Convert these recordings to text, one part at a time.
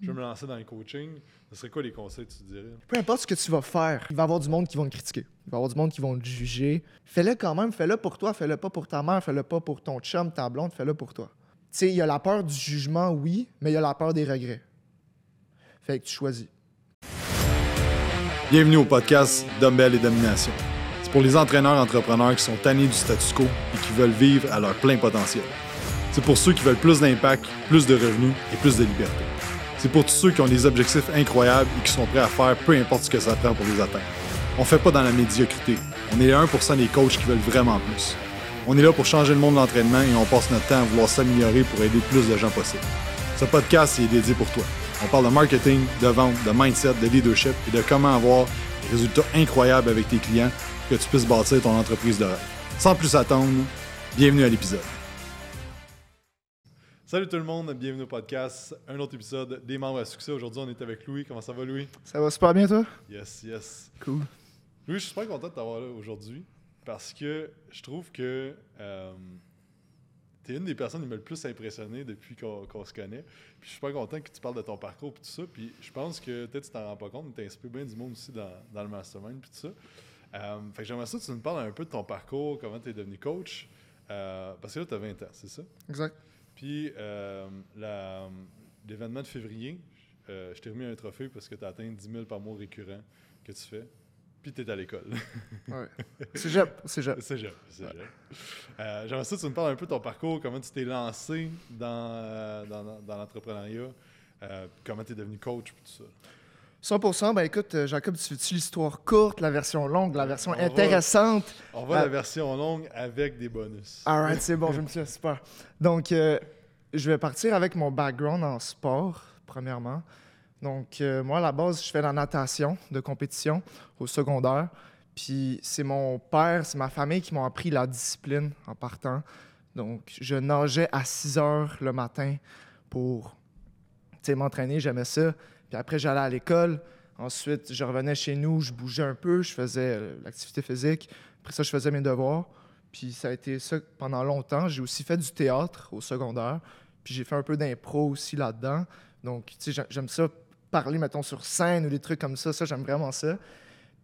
je veux me lancer dans le coaching, ce serait quoi les conseils que tu dirais? Peu importe ce que tu vas faire, il va y avoir du monde qui va te critiquer. Il va y avoir du monde qui va te juger. Fais-le quand même, fais-le pour toi, fais-le pas pour ta mère, fais-le pas pour ton chum, ta blonde, fais-le pour toi. Tu sais, il y a la peur du jugement, oui, mais il y a la peur des regrets. Fait que tu choisis. Bienvenue au podcast Dumbbell et Domination. C'est pour les entraîneurs entrepreneurs qui sont tannés du statu quo et qui veulent vivre à leur plein potentiel. C'est pour ceux qui veulent plus d'impact, plus de revenus et plus de liberté. C'est pour tous ceux qui ont des objectifs incroyables et qui sont prêts à faire peu importe ce que ça prend pour les atteindre. On fait pas dans la médiocrité. On est les 1% des coachs qui veulent vraiment plus. On est là pour changer le monde de l'entraînement et on passe notre temps à vouloir s'améliorer pour aider plus de gens possible. Ce podcast est dédié pour toi. On parle de marketing, de vente, de mindset, de leadership et de comment avoir des résultats incroyables avec tes clients pour que tu puisses bâtir ton entreprise de rêve. Sans plus attendre, bienvenue à l'épisode. Salut tout le monde, bienvenue au podcast. Un autre épisode des membres à succès. Aujourd'hui, on est avec Louis. Comment ça va, Louis? Ça va super bien, toi? Yes, yes. Cool. Louis, je suis super content de t'avoir là aujourd'hui parce que je trouve que euh, tu es une des personnes qui m'a le plus impressionné depuis qu'on se connaît. Puis je suis super content que tu parles de ton parcours et tout ça. Puis je pense que peut-être tu t'en rends pas compte, mais tu inspires bien du monde aussi dans, dans le mastermind et tout ça. Euh, fait que j'aimerais ça que tu nous parles un peu de ton parcours, comment tu es devenu coach. Euh, parce que là, tu as 20 ans, c'est ça? Exact. Puis euh, l'événement de février, euh, je t'ai remis un trophée parce que tu as atteint 10 000 par mois récurrent que tu fais. Puis tu es à l'école. ouais. Cégep. Cégep. Cégep. Cégep. Euh, J'aimerais ça que tu me parles un peu de ton parcours, comment tu t'es lancé dans, dans, dans l'entrepreneuriat, comment tu es devenu coach, tout ça. 100%, ben écoute, Jacob, tu fais-tu l'histoire courte, la version longue, la version intéressante? on va la version longue avec des bonus. Alright, c'est bon, je me suis super. Donc, je vais partir avec mon background en sport, premièrement. Donc, euh, moi, à la base, je fais la natation de compétition au secondaire. Puis, c'est mon père, c'est ma famille qui m'ont appris la discipline en partant. Donc, je nageais à 6 heures le matin pour m'entraîner, j'aimais ça. Puis après, j'allais à l'école. Ensuite, je revenais chez nous, je bougeais un peu, je faisais euh, l'activité physique. Après ça, je faisais mes devoirs. Puis ça a été ça pendant longtemps. J'ai aussi fait du théâtre au secondaire. Puis j'ai fait un peu d'impro aussi là-dedans. Donc, tu sais, j'aime ça parler, mettons, sur scène ou des trucs comme ça. Ça, j'aime vraiment ça.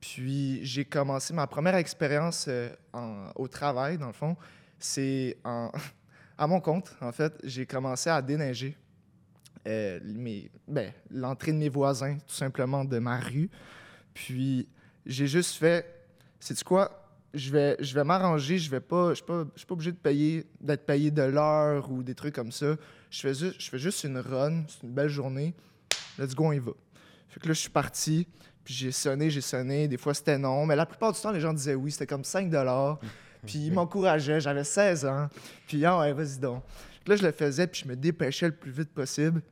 Puis j'ai commencé ma première expérience euh, au travail, dans le fond. C'est à mon compte, en fait. J'ai commencé à déneiger euh, ben, l'entrée de mes voisins, tout simplement, de ma rue. Puis j'ai juste fait, c'est quoi? je vais, je vais m'arranger, je vais pas, je suis pas, pas obligé de payer, d'être payé de l'heure ou des trucs comme ça. Je fais juste, je fais juste une run, c'est une belle journée. Let's go, on y va. Fait que là, je suis parti, puis j'ai sonné, j'ai sonné. Des fois, c'était non, mais la plupart du temps, les gens disaient oui. C'était comme 5 Puis ils m'encourageaient, j'avais 16 ans. Puis, ah ouais, vas-y donc. Là, je le faisais, puis je me dépêchais le plus vite possible.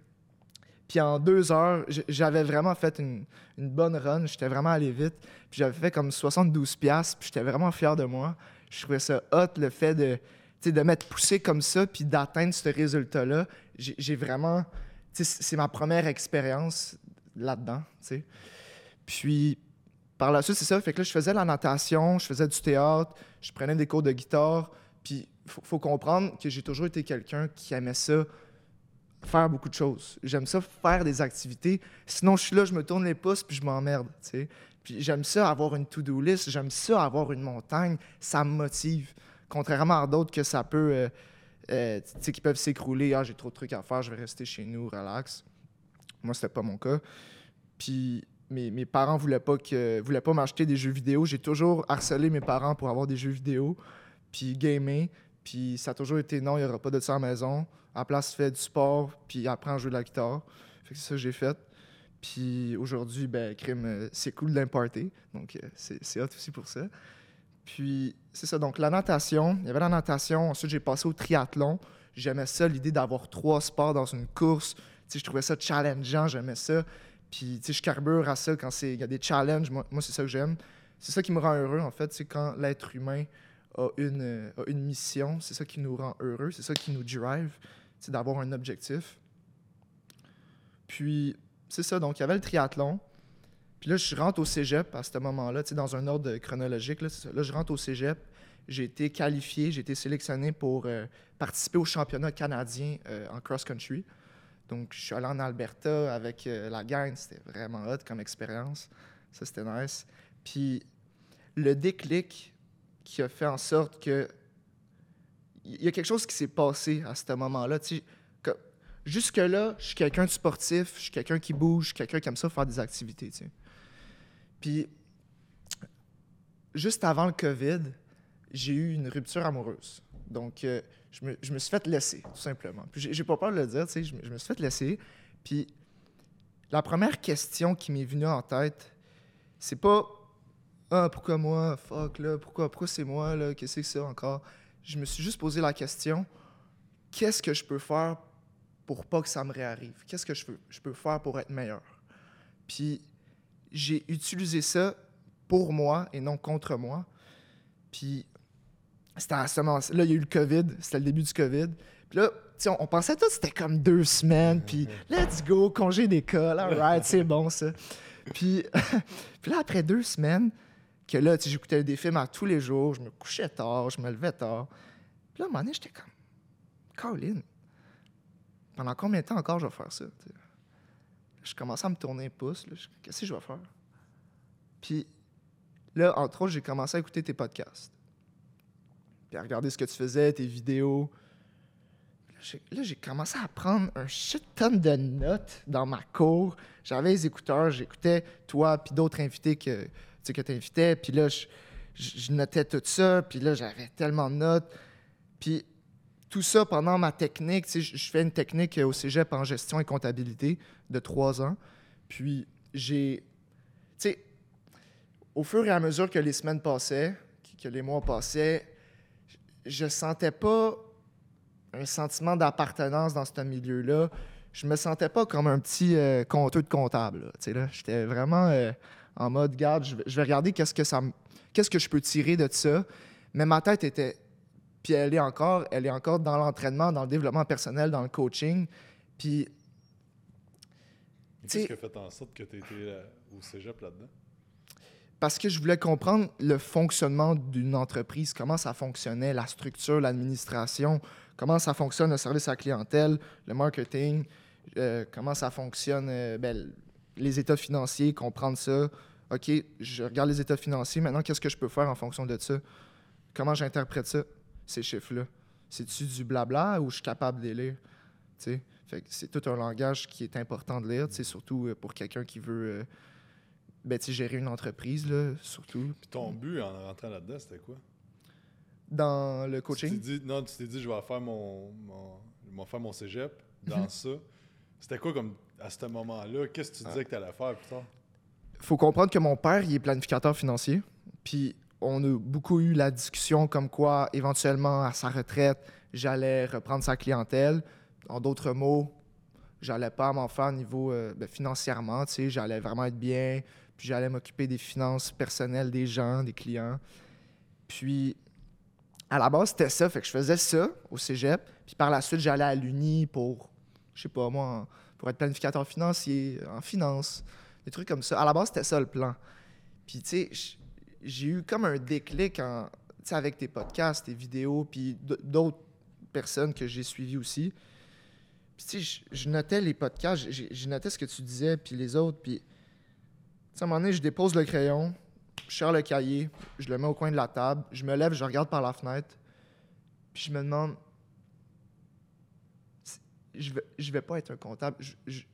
Puis en deux heures, j'avais vraiment fait une, bonne run. J'étais vraiment allé vite. Puis j'avais fait comme 72 piastres. Puis j'étais vraiment fier de moi. Je trouvais ça hot, le fait de, de m'être poussé comme ça, puis d'atteindre ce résultat-là. J'ai vraiment... C'est ma première expérience là-dedans, Puis par la suite, c'est ça. Fait que là, je faisais la natation, je faisais du théâtre, je prenais des cours de guitare. Puis faut, faut, comprendre que j'ai toujours été quelqu'un qui aimait ça faire beaucoup de choses. J'aime ça faire des activités. Sinon, je suis là, je me tourne les pouces puis je m'emmerde. Puis j'aime ça avoir une to-do list, j'aime ça avoir une montagne. Ça me motive. Contrairement à d'autres que ça peut. Euh, euh, tu sais, qui peuvent s'écrouler. Ah, j'ai trop de trucs à faire, je vais rester chez nous, relax. Moi, c'était pas mon cas. Puis mes, mes parents voulaient pas que voulaient pas m'acheter des jeux vidéo. J'ai toujours harcelé mes parents pour avoir des jeux vidéo, puis gamer. Puis ça a toujours été non, il n'y aura pas de ça à la maison. À la place, fais du sport, puis apprends à jouer de la guitare. Fait c'est ça que j'ai fait. Puis aujourd'hui, ben, euh, c'est cool d'importer. Donc, euh, c'est hot aussi pour ça. Puis, c'est ça. Donc, la natation, il y avait la natation. Ensuite, j'ai passé au triathlon. J'aimais ça, l'idée d'avoir trois sports dans une course. Je trouvais ça challengeant, j'aimais ça. Puis, tu je carbure à ça quand il y a des challenges. Moi, moi c'est ça que j'aime. C'est ça qui me rend heureux, en fait. C'est quand l'être humain a une, a une mission. C'est ça qui nous rend heureux. C'est ça qui nous drive c'est d'avoir un objectif. Puis, c'est ça. Donc, il y avait le triathlon. Puis là, je rentre au cégep à ce moment-là, dans un ordre chronologique. Là, là, je rentre au cégep. J'ai été qualifié, j'ai été sélectionné pour euh, participer au championnat canadien euh, en cross-country. Donc, je suis allé en Alberta avec euh, la gang. C'était vraiment hot comme expérience. Ça, c'était nice. Puis, le déclic qui a fait en sorte que. Il y a quelque chose qui s'est passé à ce moment-là. Jusque-là, je suis quelqu'un de sportif, je suis quelqu'un qui bouge, je suis quelqu'un qui aime ça faire des activités. tu sais. Puis, juste avant le COVID, j'ai eu une rupture amoureuse. Donc, euh, je, me, suis fait laisser, tout simplement. Puis, j'ai pas peur de le dire, je, me- suis fait laisser. Puis, la première question qui m'est venue en tête, c'est pas Ah, pourquoi moi? Fuck, là, pourquoi, pourquoi c'est moi, là? Qu'est-ce que c'est encore? Je me suis juste posé la question Qu'est-ce que je peux faire pour pas que ça me réarrive? Qu'est-ce que je peux, je peux faire pour être meilleur? Puis, j'ai utilisé ça pour moi et non contre moi. Puis, c'était à ce moment Là, il y a eu le COVID. C'était le début du COVID. Puis là, on, on pensait tout, c'était comme deux semaines. Puis, let's go, congé d'école. All right, c'est bon, ça. Puis, puis là, après deux semaines, que là, j'écoutais des films à tous les jours, je me couchais tard, je me levais tard. Puis là, à un moment donné, j'étais comme, Colin, pendant combien de temps encore je vais faire ça? Je commençais à me tourner les pouces. Qu'est-ce que je vais faire? Puis là, entre autres, j'ai commencé à écouter tes podcasts. Puis à regarder ce que tu faisais, tes vidéos. Là, j'ai- commencé à prendre un shit ton de notes dans ma cour. J'avais les écouteurs, j'écoutais toi puis d'autres invités que sais, que invitais. Puis là, je, notais tout ça. Puis là, j'avais tellement de notes. Puis tout ça pendant ma technique. tu sais, Je fais une technique au cégep en gestion et comptabilité de trois ans. Puis j'ai. Tu sais, au fur et à mesure que les semaines passaient, que- les mois passaient, je sentais pas un sentiment d'appartenance dans ce milieu-là. Je me sentais pas comme un petit euh, compteux de comptable. là, tu là. J'étais vraiment euh, en mode, garde, je vais, regarder qu'est-ce que ça me- qu'est-ce que je peux tirer de ça. Mais ma tête était, puis elle est encore, elle est encore dans l'entraînement, dans le développement personnel, dans le coaching. Puis Qu'est-ce qui a fait en sorte que tu étais au cégep là-dedans? parce que je voulais comprendre le fonctionnement d'une entreprise, comment ça fonctionnait, la structure, l'administration, comment ça fonctionne le service à la clientèle, le marketing, euh, comment ça fonctionne euh, ben, les états financiers, comprendre ça. OK, je regarde les états financiers, maintenant, qu'est-ce que je peux faire en fonction de ça? Comment j'interprète ça, ces chiffres-là? C'est-tu du blabla ou je suis capable de les lire? Fait que c'est tout un langage qui est important de lire, surtout euh, pour quelqu'un qui veut euh, ben, gérer une entreprise, là, surtout. Puis ton but en rentrant là-dedans, c'était quoi? Dans le coaching, dit, non, tu t'es dit, je vais faire mon, mon, je vais faire mon cégep dans ça. C'était quoi comme à ce moment-là? Qu'est-ce que tu disais que tu allais faire plus tard? faut comprendre que mon père, il est planificateur financier. Puis on a beaucoup eu la discussion comme quoi, éventuellement, à sa retraite, j'allais reprendre sa clientèle. En d'autres mots, j'allais pas m'en faire au niveau euh, ben, financièrement, tu sais, j'allais vraiment être bien, puis j'allais m'occuper des finances personnelles des gens, des clients. Puis à la base, c'était ça, fait que je faisais ça au cégep, puis par la suite, j'allais à l'Uni pour, je sais pas moi, pour être planificateur financier, en finance, des trucs comme ça. À la base, c'était ça le plan. Puis tu sais, j'ai eu comme un déclic en, avec tes podcasts, tes vidéos, puis d'autres personnes que j'ai suivies aussi. Puis tu sais, je- notais les podcasts, je notais ce que tu disais, puis les autres, puis... Tu à un moment donné, je dépose le crayon, je sors le cahier, je le mets au coin de la table, je me lève, je regarde par la fenêtre, puis je me demande... Je vais, vais pas être un comptable.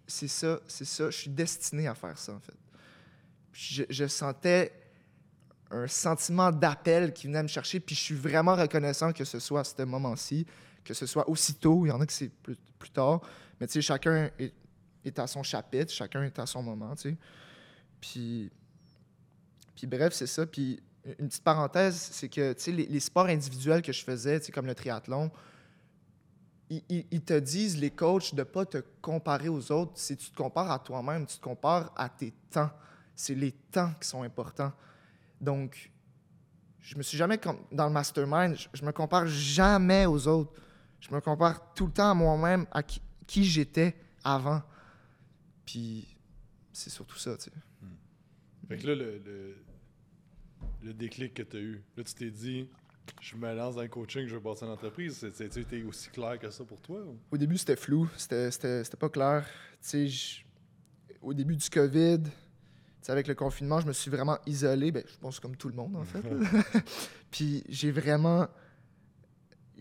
C'est ça, c'est ça. Je suis destiné à faire ça, en fait. Je, sentais un sentiment d'appel qui venait me chercher, puis je suis vraiment reconnaissant que ce soit à ce moment-ci, que ce soit aussitôt. Il y en a que c'est plus, plus tard. Mais tu sais, chacun est, est à son chapitre, chacun est à son moment, tu sais. Puis, puis bref, c'est ça. Puis une petite parenthèse, c'est que tu sais, les, les sports individuels que je faisais, tu sais, comme le triathlon, ils, te disent, les coachs, de ne pas te comparer aux autres. Si tu te compares à toi-même, tu te compares à tes temps. C'est les temps qui sont importants. Donc, je me suis jamais, dans le mastermind, je, je me compare jamais aux autres. Je me compare tout le temps à moi-même, à qui, j'étais avant. Puis, c'est surtout ça, tu sais. Fait que là, le, le, le déclic que tu as eu, là, tu t'es dit, je me lance dans le coaching, je veux passer une entreprise. C'était aussi clair que ça pour toi? Au début, c'était flou. C'était pas clair. au début du COVID, avec le confinement, je me suis vraiment isolé. Ben, je pense comme tout le monde, en fait. Puis j'ai vraiment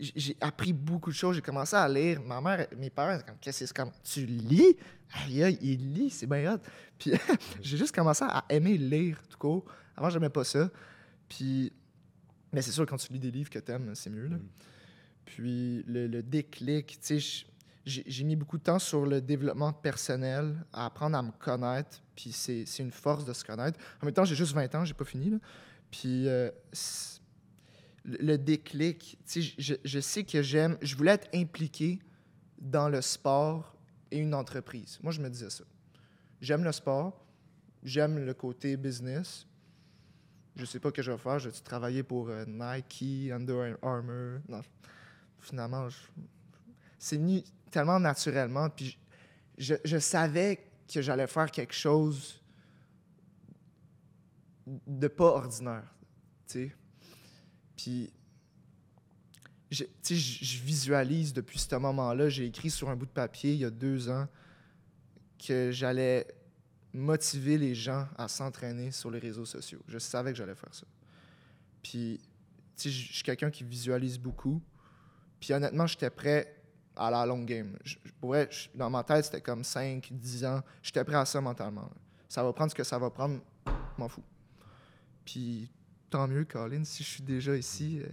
j'ai appris beaucoup de choses. J'ai commencé à lire. Ma mère, mes parents, comme, qu'est-ce que c'est comme, tu lis? Aïe, aïe, il lit, c'est bien hot. Puis j'ai juste commencé à aimer lire, tout court. Avant, j'aimais pas ça. Puis, mais c'est sûr, quand tu lis des livres que t'aimes, c'est mieux. Là. Mm. Puis le, déclic, tu sais, j'ai mis beaucoup de temps sur le développement personnel, à apprendre à me connaître. Puis c'est une force de se connaître. En même temps, j'ai juste 20 ans, j'ai pas fini. Là. Puis euh, le déclic. Je, je sais que j'aime, je voulais être impliqué dans le sport et une entreprise. Moi, je me disais ça. J'aime le sport, j'aime le côté business. Je sais pas ce que je vais faire. Je vais travailler pour euh, Nike, Under Armour? Non, finalement, c'est tellement naturellement. Puis je, savais que j'allais faire quelque chose de pas ordinaire. Puis, je, je visualise depuis ce moment-là, j'ai écrit sur un bout de papier il y a deux ans que j'allais motiver les gens à s'entraîner sur les réseaux sociaux. Je savais que j'allais faire ça. Puis, je suis quelqu'un qui visualise beaucoup. Puis honnêtement, j'étais prêt à la long game. Je, dans ma tête, c'était comme 5, 10 ans. J'étais prêt à ça mentalement. Ça va prendre ce que ça va prendre, m'en fous. Puis tant mieux, Colin. Si je suis déjà ici, euh,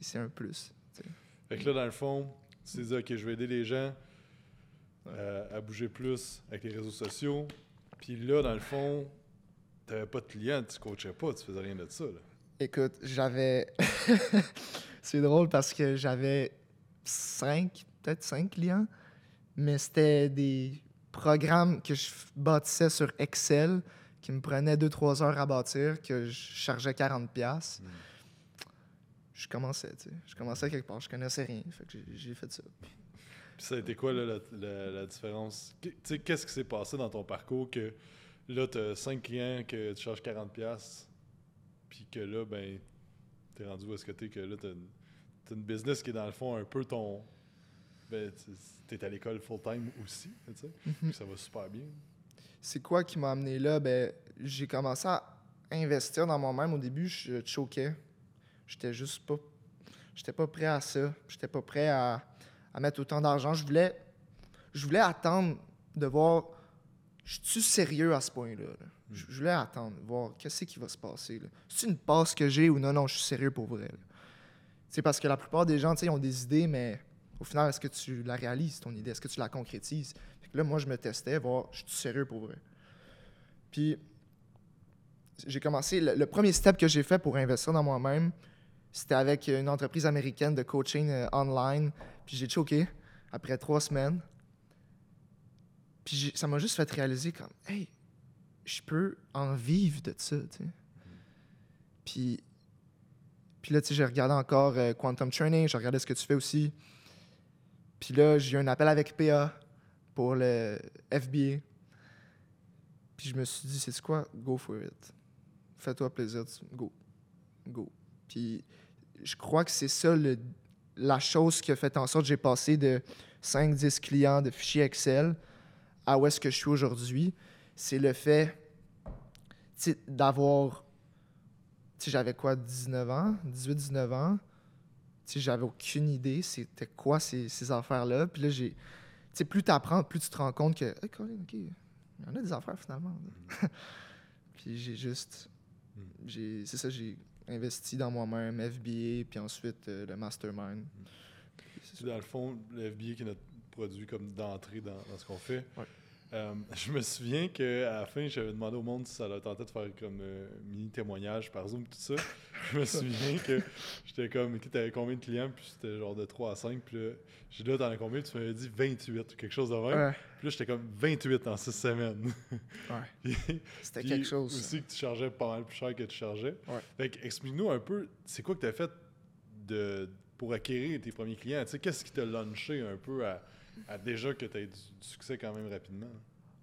c'est un plus. Fait que là, dans le fond, tu dit, OK, je vais aider les gens euh, à bouger plus avec les réseaux sociaux. Puis là, dans le fond, tu n'avais pas de clients, tu coachais pas, tu faisais rien de ça. Écoute, j'avais. c'est drôle parce que j'avais cinq, peut-être cinq clients, mais c'était des programmes que je bâtissais sur Excel qui me prenait 2-3 heures à bâtir, que je chargeais 40$. Mm. Je commençais, tu sais. Je commençais quelque part. Je connaissais rien. Fait que j'ai fait ça. Ça a été quoi la, la, différence? Tu sais, qu'est-ce qui s'est passé dans ton parcours que là, tu as 5 clients que tu charges 40$, puis que là, ben, t'es rendu où est-ce que t'es, que là, t'as as une business qui est dans le fond un peu ton. Ben, t'es à l'école full-time aussi, tu sais. Mm-hmm. Ça va super bien c'est quoi qui m'a amené là? Ben, j'ai commencé à investir dans moi-même. Au début, je choquais. J'étais juste pas. J'étais pas prêt à ça. J'étais pas prêt à, mettre autant d'argent. Je voulais. Je voulais attendre de voir. Je suis sérieux à ce point-là. Je, voulais attendre, voir qu'est-ce qui va se passer. C'est une passe que j'ai ou non, non, je suis sérieux pour vrai. C'est parce que la plupart des gens, ont des idées, mais au final, est-ce que tu la réalises, ton idée? Est-ce que tu la concrétises? là, moi, je me testais, voir, je suis sérieux pour vrai? Puis, j'ai commencé, le, premier step que j'ai fait pour investir dans moi-même, c'était avec une entreprise américaine de coaching euh, online. Puis j'ai choqué après trois semaines. Puis ça m'a juste fait réaliser comme, hey, je peux en vivre de ça. Puis, puis là, tu sais, j'ai regardé encore euh, Quantum Training, j'ai regardé ce que tu fais aussi. Puis là, j'ai eu un appel avec PA pour le FBA. Puis je me suis dit, c'est quoi? Go for it. Fais-toi plaisir. Go. Go. Puis je crois que c'est ça la chose qui a fait en sorte que j'ai passé de 5-10 clients de fichiers Excel à où est-ce que je suis aujourd'hui. C'est le fait d'avoir. Tu sais, j'avais quoi, 19 ans, 18-19 ans. J'avais aucune idée c'était quoi ces, ces affaires-là. Puis là, j'ai sais, plus tu apprends, plus tu te rends compte que, OK, il y en a des affaires finalement. Mm. puis j'ai juste, mm. c'est ça, j'ai investi dans moi-même, FBA, puis ensuite euh, le mastermind. C'est dans le fond, le FBA qui est notre produit comme d'entrée dans, ce qu'on fait. Euh, je me souviens qu'à la fin, j'avais demandé au monde si ça leur tentait de faire comme euh, mini témoignage par Zoom, tout ça. je me souviens que j'étais comme, tu avais combien de clients? Puis c'était genre de 3 à 5. Puis là, j'ai dit, là, t'en as combien? Tu m'avais dit 28, quelque chose de même. Puis là, j'étais comme 28 en 6 semaines. ouais. C'était quelque chose. aussi que tu chargeais pas mal plus cher que tu chargeais. Fait que, explique-nous un peu, c'est quoi que tu as fait de, pour acquérir tes premiers clients? Tu sais, qu'est-ce qui t'a launché un peu à déjà que tu as eu du, succès quand même rapidement?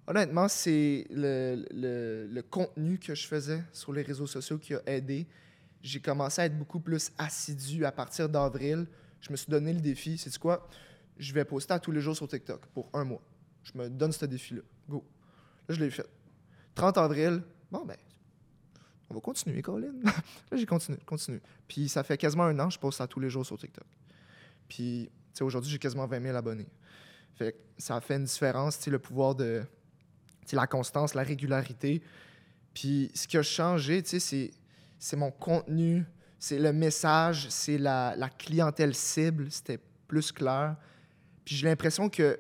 Honnêtement, c'est le, le, contenu que je faisais sur les réseaux sociaux qui a aidé. j'ai commencé à être beaucoup plus assidu à partir d'avril. Je me suis donné le défi, c'est quoi? Je vais poster à tous les jours sur TikTok pour un mois. Je me donne ce défi-là. Go. Là, je l'ai fait. 30 avril, bon, ben, on va continuer, Colin. là, j'ai continué, continué. Puis ça fait quasiment un an je poste à tous les jours sur TikTok. Puis, aujourd'hui, j'ai quasiment 20 000 abonnés. Fait que ça fait une différence, le pouvoir de, la constance, la régularité. Puis ce qui a changé, c'est, c'est mon contenu, c'est le message, c'est la, la clientèle cible, c'était plus clair. Puis j'ai l'impression que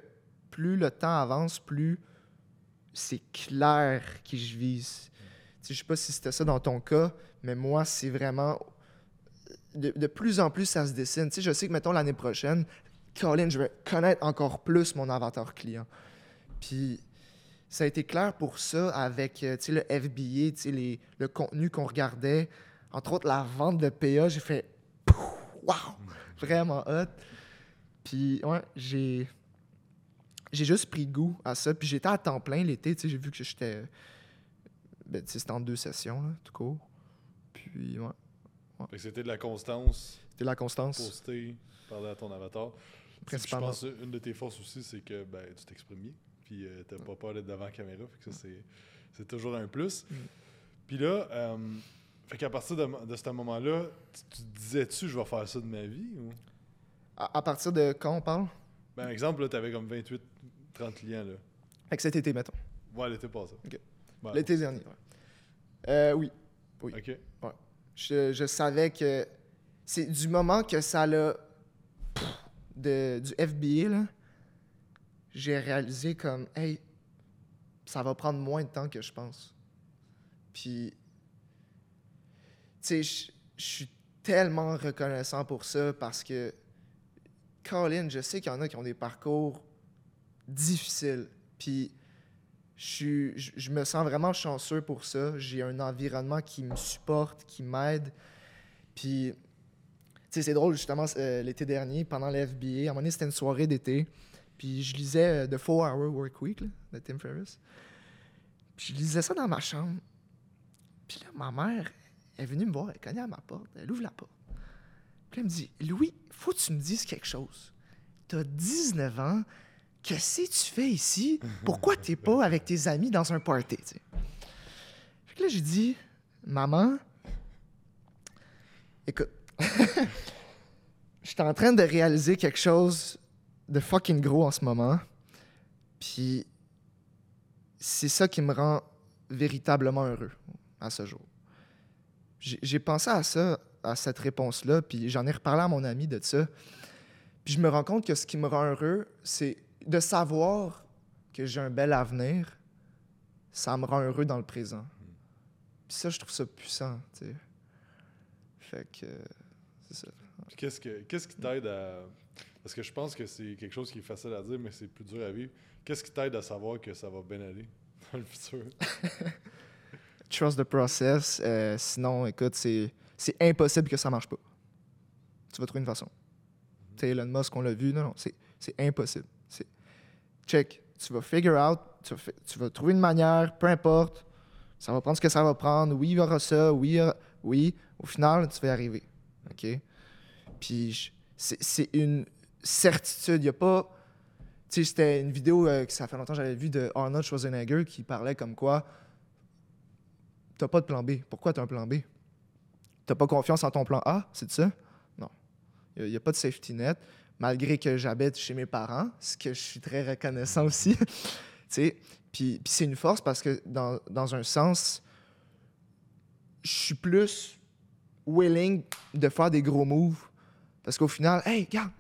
plus le temps avance, plus c'est clair qui je vise. Je sais pas si c'était ça dans ton cas, mais moi, c'est vraiment... De, plus en plus, ça se dessine. Tu sais, je sais que, mettons, l'année prochaine, Colin, je vais connaître encore plus mon avatar client. Puis ça a été clair pour ça avec euh, le FBA, les- le contenu qu'on regardait. Entre autres, la vente de PA, j'ai fait! Wow! Vraiment hot. Puis, ouais, j'ai. J'ai juste pris goût à ça. Puis j'étais à temps plein l'été, j'ai vu que j'étais. Ben, tu sais, c'était en deux sessions, là, tout court. Puis, ouais, que c'était de la constance, c'était la constance, poster, parler à ton avatar. Principalement. Je pense une de tes forces aussi, c'est que ben, tu t'exprimes bien. Puis euh, t'as pas peur d'être devant la caméra. Fait que ça, c'est, c'est toujours un plus. Mm. Puis là, euh, fait qu'à partir de, de ce moment-là, tu, tu te disais-tu, je vais faire ça de ma vie? Ou... À, à partir de quand on parle? Ben, exemple, là, t'avais comme 28, 30 clients, là. Fait que cet été, mettons. Ouais, l'été passé. L'été dernier, ouais. Euh, oui. OK. Je, je savais que c'est du moment que ça l'a de, du là, j'ai réalisé comme, hey, ça va prendre moins de temps que je pense. Puis, tu sais, je suis tellement reconnaissant pour ça parce que, Colin, je sais qu'il y en a qui ont des parcours difficiles. Puis, je, je, me sens vraiment chanceux pour ça. J'ai un environnement qui me supporte, qui m'aide. Puis, sais, c'est drôle, justement, euh, l'été dernier, pendant le FBA, à un moment donné, c'était une soirée d'été. Puis, je lisais euh, The 4 Hour Work Week là, de Tim Ferriss. Puis, je lisais ça dans ma chambre. Puis là, ma mère elle est venue me voir, elle cognait à ma porte, elle ouvre la porte. Puis elle me dit Louis, faut que tu me dises quelque chose. T'as 19 ans, qu'est-ce que tu fais ici? Pourquoi t'es pas avec tes amis dans un party tu sais? Fait que là, j'ai dit Maman, écoute, je suis en train de réaliser quelque chose de fucking gros en ce moment. Puis c'est ça qui me rend véritablement heureux à ce jour. J'ai pensé à ça, à cette réponse-là, puis j'en ai reparlé à mon ami de ça. Puis je me rends compte que ce qui me rend heureux, c'est de savoir que j'ai un bel avenir. Ça me rend heureux dans le présent. Puis ça, je trouve ça puissant, tu sais. Fait que c'est ça. Puis qu'est-ce, que, qu'est-ce qui t'aide à. Parce que je pense que c'est quelque chose qui est facile à dire, mais c'est plus dur à vivre. Qu'est-ce qui t'aide à savoir que ça va bien aller dans le futur? Trust the process. euh, sinon, écoute, c'est, c'est impossible que ça marche pas. Tu vas trouver une façon. Tu sais, Elon Musk, on l'a vu. Non, non, c'est, c'est impossible. C'est check. Tu vas figure out. Tu vas, fi- tu vas trouver une manière, peu importe. Ça va prendre ce que ça va prendre. Oui, il y aura ça. Oui, aura- oui. Au final, tu vas y arriver. OK? Puis, c'est une certitude. Il n'y a pas. Tu sais, c'était une vidéo euh, que ça fait longtemps que j'avais vue de Arnold Schwarzenegger qui parlait comme quoi T'as pas de plan B. Pourquoi t'as un plan B? T'as pas confiance en ton plan A, c'est ça? Non. Il n'y a, pas de safety net, malgré que j'habite chez mes parents, ce que je suis très reconnaissant aussi. tu sais, puis, puis c'est une force parce que dans, dans un sens, je suis plus willing de faire des gros moves. Parce qu'au final, hey, regarde,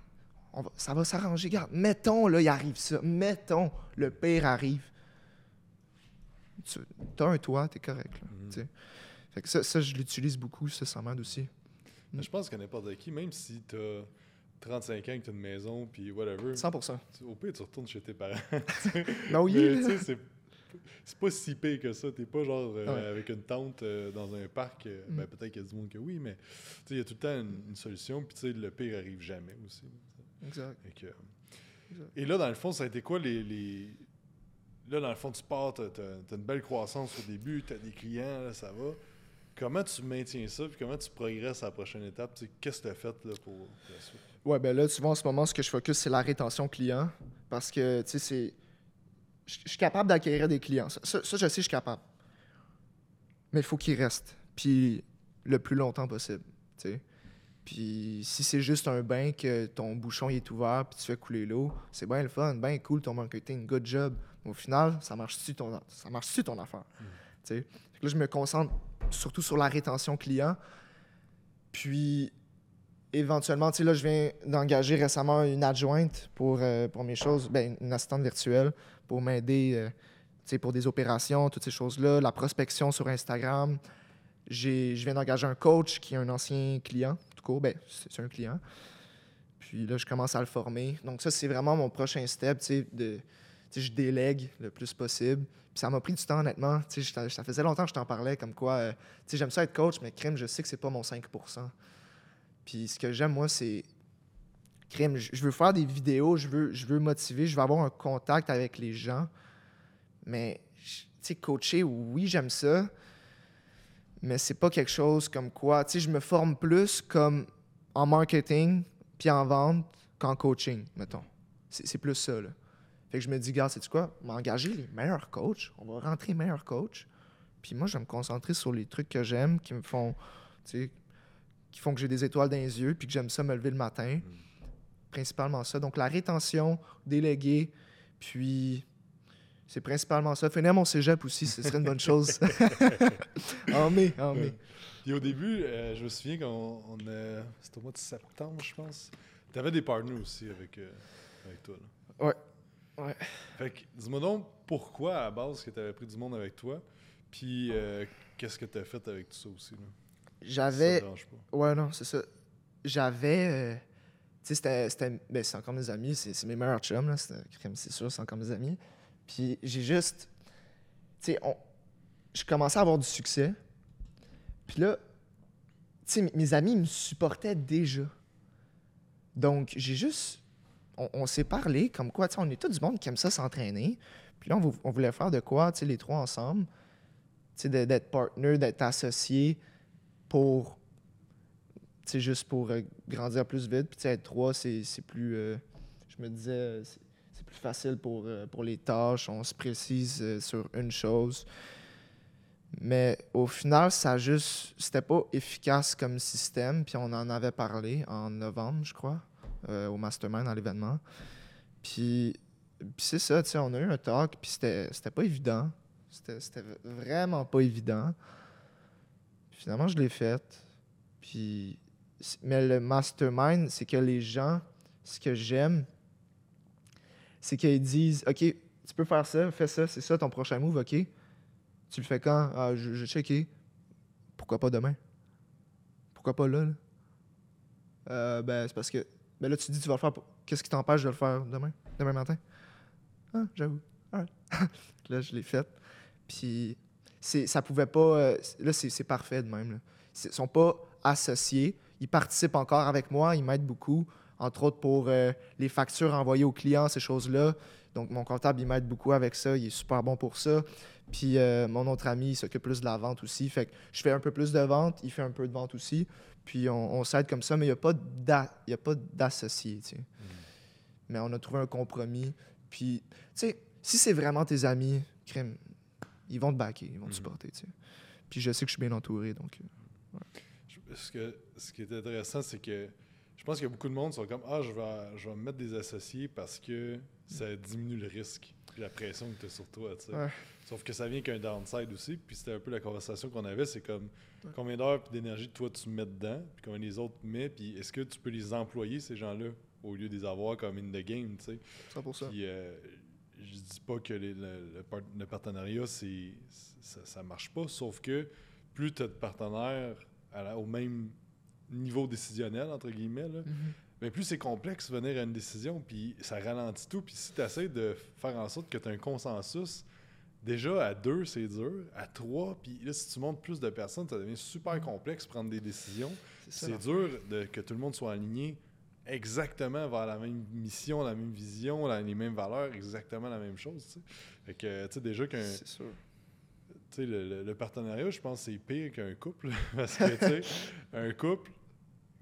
on va- ça va s'arranger. Regarde, mettons, là, il arrive ça. Mettons, le pire arrive. Tu as un toit, t'es correct. Là, tu sais. Fait que ça, ça, je l'utilise beaucoup, ça, ça m'aide aussi. Je pense que n'importe qui, même si t'as 35 ans que t'as une maison, puis whatever, 100 tu- au pire, tu retournes chez tes parents. Ben oui, Mais tu c'est, pas si pire que ça. T'es pas genre euh, Ouais. avec une tente euh, dans un parc. euh, Mm. Ben, peut-être qu'il y a du monde que oui, mais tu sais, il y a tout le temps une, une solution. Puis tu sais, le pire arrive jamais aussi. Exact. Fait que- Exact. et là, dans le fond, ça a été quoi les. les- Là, dans le fond, tu pars, t'as, t'as- t'as une belle croissance au début, t'as des clients, là, ça va. comment tu maintiens ça, puis comment tu progresses à la prochaine étape? Tu sais, Qu'est-ce que tu as fait là, pour la suite? Ouais, ben là, tu vois, en ce moment, ce que je focus, c'est la rétention client. Parce que, tu sais, c'est. Je je suis capable d'acquérir des clients. Ça, ça, ça, je sais, je suis capable. Mais il faut qu'ils restent. Puis le plus longtemps possible. Puis si c'est juste un bain que ton bouchon il est ouvert puis tu fais couler l'eau, c'est bien le fun, bien cool ton marketing, good job. Mais au final, ça marche-tu ton, ça marche ton affaire? Que Là, je me concentre surtout sur la rétention client. Puis éventuellement, tu sais, là, je viens d'engager récemment une adjointe pour, euh, pour mes choses, ben, une assistante virtuelle pour m'aider, euh, tu sais, pour des opérations, toutes ces choses-là, la prospection sur Instagram. Je viens d'engager un coach qui est un ancien client, tout court, ben, c'est un client. Puis là, je commence à le former. Donc ça, c'est vraiment mon prochain step, tu sais, de... je délègue le plus possible. Puis ça m'a pris du temps, honnêtement. Ça faisait longtemps que je t'en parlais, comme quoi, euh, j'aime ça être coach, mais crème, je sais que c'est pas mon 5 puis ce que j'aime, moi, c'est. Je veux faire des vidéos, je veux, je veux motiver, je veux avoir un contact avec les gens. Mais, tu sais, coacher, oui, j'aime ça. Mais c'est pas quelque chose comme quoi. Tu sais, je me forme plus comme en marketing puis en vente qu'en coaching, mettons. C'est plus ça, là. Fait que je me dis, gars, c'est quoi? On va engager les meilleurs coachs. On va rentrer meilleurs coachs. Puis moi, je vais me concentrer sur les trucs que j'aime, qui me font, tu sais, qui font que j'ai des étoiles dans les yeux, puis que j'aime ça me lever le matin. Principalement ça. Donc, la rétention, déléguer, puis c'est principalement ça. Finir mon cégep aussi, ce serait une bonne chose. en mai, en mai. Puis au début, euh, je me souviens qu'on on, euh, c'était au mois de septembre, je pense. Tu avais des partenaires aussi avec, euh, avec toi. Là. Ouais. Ouais. Fait que, dis-moi donc, pourquoi à la base que tu avais pris du monde avec toi? Puis euh, qu'est-ce que tu as fait avec tout ça aussi? Là? J'avais. Ouais, non, c'est ça. J'avais. euh, tu sais, c'était- c'était. Ben, c'est encore mes amis, c'est mes meilleurs chums, là. C'est sûr, c'est encore mes amis. Puis j'ai juste. Tu sais, on- je commençais à avoir du succès. Puis là, tu sais, mes- amis me supportaient déjà. Donc, j'ai juste. On, on s'est parlé comme quoi, tu sais, on est tout du monde qui aime ça s'entraîner. Puis là, on, vou- on voulait faire de quoi, tu sais, les trois ensemble. Tu sais, d'être partner, d'être associés pour c'est juste pour euh, grandir plus vite. Puis être trois, c'est plus. euh, je me disais, c'est plus facile pour, euh, pour les tâches. On se précise sur une chose. Mais au final, ça juste. C'était pas efficace comme système. Puis on en avait parlé en novembre, je crois, au Mastermind, dans l'événement. Puis, puis c'est ça, tu sais, on a eu un talk. Puis c'était pas évident. C'était vraiment pas évident. Finalement, je l'ai fait. Puis, mais le mastermind, c'est que les gens, ce que j'aime, c'est qu'ils disent OK, tu peux faire ça, fais ça, c'est ça ton prochain move, OK. Tu le fais quand? Ah, je, je checké. Pourquoi pas demain? Pourquoi pas là? Euh, Ben, c'est parce que. Ben là, tu dis, tu vas le faire. Qu'est-ce qui t'empêche de le faire demain Demain matin? Ah, j'avoue. Alright. là, je l'ai fait. Puis, c'est, ça pouvait pas. euh, là, c'est, c'est parfait de même. là. Ils sont pas associés. Ils participent encore avec moi. Ils m'aident beaucoup, entre autres pour euh, les factures envoyées aux clients, ces choses-là. Donc, mon comptable, il m'aide beaucoup avec ça. Il est super bon pour ça. Puis, euh, mon autre ami, il s'occupe plus de la vente aussi. Fait que je fais un peu plus de vente. Il fait un peu de vente aussi. Puis, on, on s'aide comme ça. Mais il n'y a pas d'associé. tu sais. Mais on a trouvé un compromis. Puis, tu sais, si c'est vraiment tes amis, crème, ils vont te backer. Ils vont te Mhm. supporter. tu sais. Puis, je sais que je suis bien entouré. Donc, euh, Je- Ce, que, ce qui est intéressant, c'est que je pense qu'il y a beaucoup de monde qui sont comme Ah, je vais, je vais me mettre des associés parce que ça diminue le risque et la pression que tu as sur toi. tu sais. Ouais. Sauf que ça vient qu'un downside aussi. Puis c'était un peu la conversation qu'on avait c'est comme combien d'heures et d'énergie toi tu mets dedans, puis combien les autres mettent, puis est-ce que tu peux les employer, ces gens-là, au lieu de les avoir comme in the game, tu sais? 100%. Puis euh, je dis pas que les- le, le par- le partenariat, c'est, ça, ça marche pas, sauf que plus tu as de partenaires à la- au même niveau décisionnel, entre guillemets, là, Mhm. ben plus c'est complexe de venir à une décision, puis ça ralentit tout. Puis si tu essaies de faire en sorte que tu as un consensus, déjà à deux, c'est dur. À trois, puis là, si tu montes plus de personnes, ça devient super complexe de prendre des décisions. C'est dur de, que tout le monde soit aligné exactement vers la même mission, la même vision, la- les mêmes valeurs, exactement la même chose. Fait que, tu sais, déjà qu'un. C'est sûr. tu sais, le, le- le partenariat, je pense que c'est pire qu'un couple. Parce que, tu sais, un couple,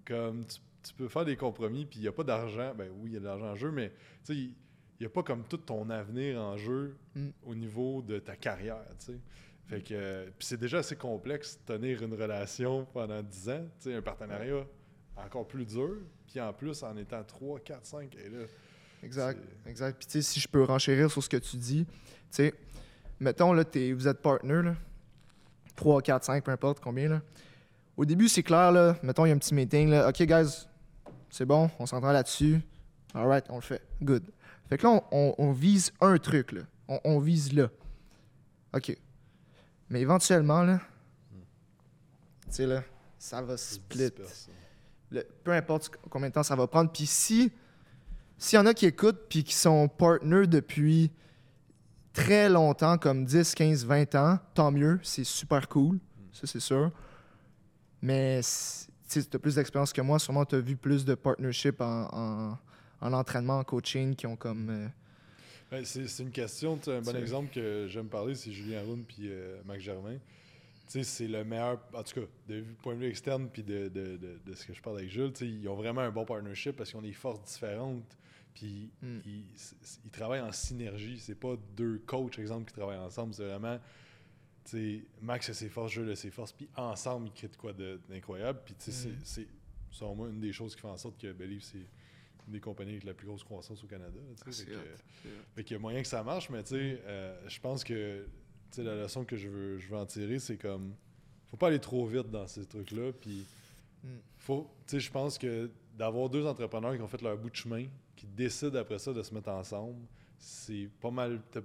comme tu, tu peux faire des compromis, puis il n'y a pas d'argent. Ben oui, il y a de l'argent en jeu, mais tu sais, il n'y a pas comme tout ton avenir en jeu Mm. au niveau de ta carrière, tu sais. Fait que, euh, puis c'est déjà assez complexe de tenir une relation pendant 10 ans, tu sais, un partenariat encore plus dur, puis en plus en étant 3, 4, 5, et là, Exact, exact. Puis tu sais, si je peux renchérir sur ce que tu dis, tu sais, mettons, là, vous êtes partner, là, 3, 4, 5, peu importe combien, là. Au début, c'est clair, là, mettons, il y a un petit meeting, là, OK, guys, c'est bon, on s'entend là-dessus. All right, on le fait. Good. Fait que là, on, on- on vise un truc, là. On, on vise là. OK. Mais éventuellement, là, tu sais, là, ça va split. Le- peu importe combien de temps ça va prendre. Puis si s'il y en a qui écoutent puis qui sont partners depuis très longtemps, comme 10, 15, 20 ans, tant mieux, c'est super cool, ça c'est sûr. Mais si- tu as plus d'expérience que moi, sûrement tu as vu plus de partnership en, en- en entraînement, en coaching qui ont comme... euh, Ben, c'est une question. Un bon exemple que j'aime parler, c'est Julien Roun puis euh, Mac Germain. C'est le meilleur, en tout cas, de point de vue externe puis de, de- de- de ce que je parle avec Jules, ils ont vraiment un bon partnership parce qu'ils ont des forces différentes. Puis Mm. ils, ils travaillent en synergie. C'est pas deux coachs, exemple, qui travaillent ensemble. C'est vraiment, tu sais, Max a ses forces, Jules a ses forces. Puis ensemble, ils créent de quoi d'incroyable. Puis tu sais, Mm. c'est- selon moi, une des choses qui fait en sorte que Believe, c'est une des compagnies avec la plus grosse croissance au Canada. c'est Fait que- fait y a moyen que ça marche, mais tu sais, euh, je pense que la leçon que je veux, je veux en tirer, c'est comme faut pas aller trop vite dans ces trucs-là. Puis Mm. faut, tu sais, je pense que d'avoir deux entrepreneurs qui ont fait leur bout de chemin, qui décident après ça de se mettre ensemble, c'est pas mal. t'a-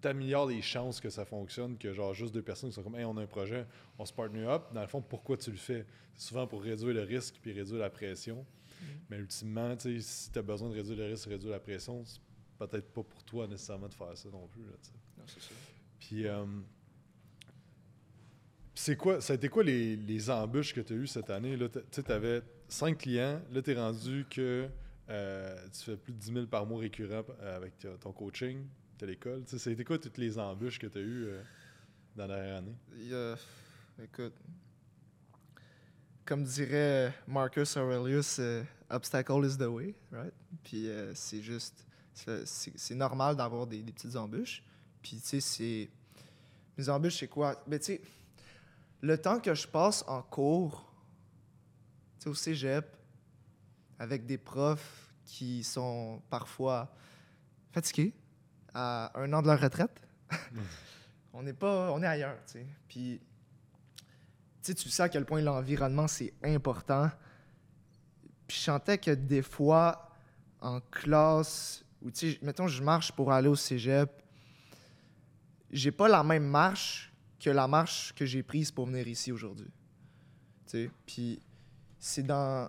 T'améliores les chances que ça fonctionne que genre juste deux personnes qui sont comme hey, on a un projet, on se partner up. Dans le fond, pourquoi tu le fais? C'est souvent pour réduire le risque puis réduire la pression. Mais ultimement, tu sais, si tu as besoin de réduire le risque, réduire la pression, c'est peut-être pas pour toi nécessairement de faire ça non plus. Là. Non, c'est ça. Puis, euh, quoi, ça a été quoi les, les embûches que tu as eues cette année? Tu avais cinq clients, là, tu es rendu que euh, tu fais plus de 10 000 par mois récurrent euh, avec ton coaching, tu l'école. Ça a été quoi toutes les embûches que tu as eues dans la dernière année? Écoute, comme dirait Marcus Aurelius, obstacle is the way, right? Puis c'est juste, c'est normal d'avoir des, des petites embûches. Puis tu sais, c'est. Mes embûches, c'est quoi? Ben tu sais, le temps que je passe en cours, tu sais, au cégep, avec des profs qui sont parfois fatigués à un an de leur retraite. on n'est pas on est ailleurs tu sais puis tu sais tu sais à quel point l'environnement c'est important puis je sentais que des fois en classe ou tu sais mettons je marche pour aller au cégep j'ai pas la même marche que la marche que j'ai prise pour venir ici aujourd'hui puis c'est dans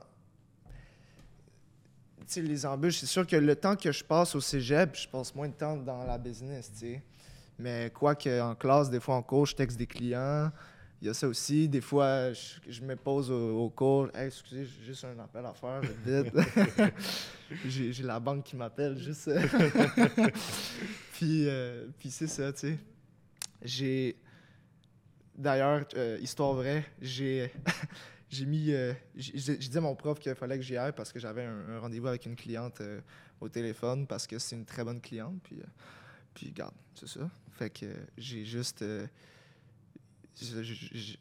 les embûches, c'est sûr que le temps que je passe au cégep, je passe moins de temps dans la business. Mais quoi qu'en classe, des fois en cours, je texte des clients. Il y a ça aussi. Des fois, je, je me pose au, au cours. Hey, excusez, j'ai juste un appel à faire, vite. j'ai j'ai la banque qui m'appelle, juste. puis euh, puis c'est ça, tu sais. J'ai. D'ailleurs, euh, histoire vraie, j'ai. j'ai mis. euh, j'ai dit à mon prof qu'il fallait que j'y aille parce que j'avais un, un rendez-vous avec une cliente euh, au téléphone parce que c'est une très bonne cliente. Puis, euh, puis regarde, c'est ça. Fait que j'ai juste.